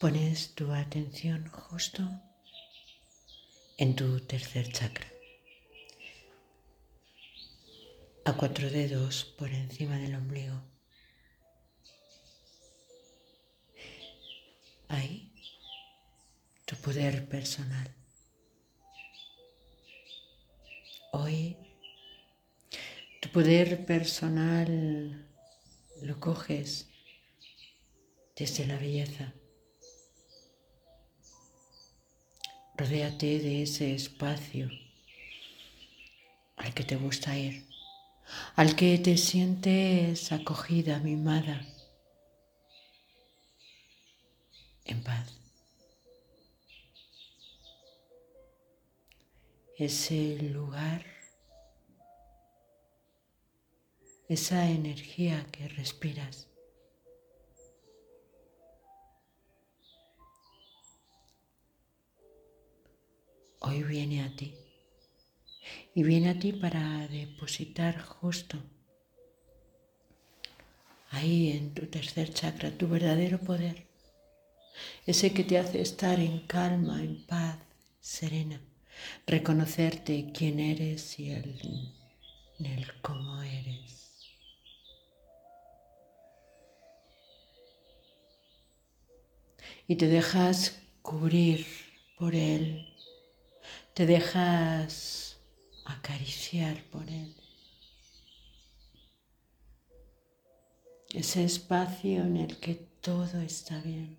pones tu atención justo en tu tercer chakra, a cuatro dedos por encima del ombligo. Ahí, tu poder personal. Hoy, tu poder personal lo coges desde la belleza. Rodéate de ese espacio al que te gusta ir, al que te sientes acogida, mimada, en paz. Ese lugar, esa energía que respiras. Hoy viene a ti. Y viene a ti para depositar justo ahí en tu tercer chakra tu verdadero poder. Ese que te hace estar en calma, en paz, serena. Reconocerte quién eres y el, el cómo eres. Y te dejas cubrir por él te dejas acariciar por Él. Ese espacio en el que todo está bien.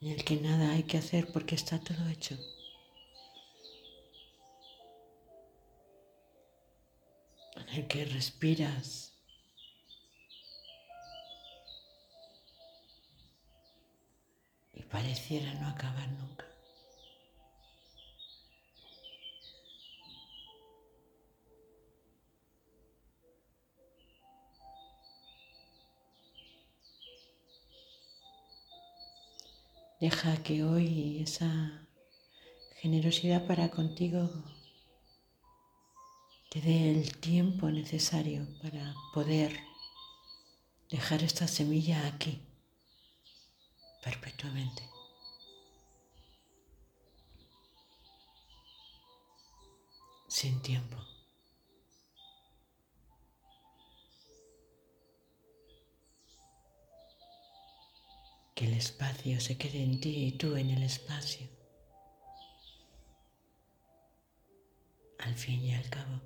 En el que nada hay que hacer porque está todo hecho. En el que respiras pareciera no acabar nunca. Deja que hoy esa generosidad para contigo te dé el tiempo necesario para poder dejar esta semilla aquí perpetuamente. Sin tiempo. Que el espacio se quede en ti y tú en el espacio. Al fin y al cabo,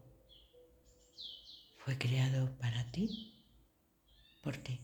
fue creado para ti, por ti.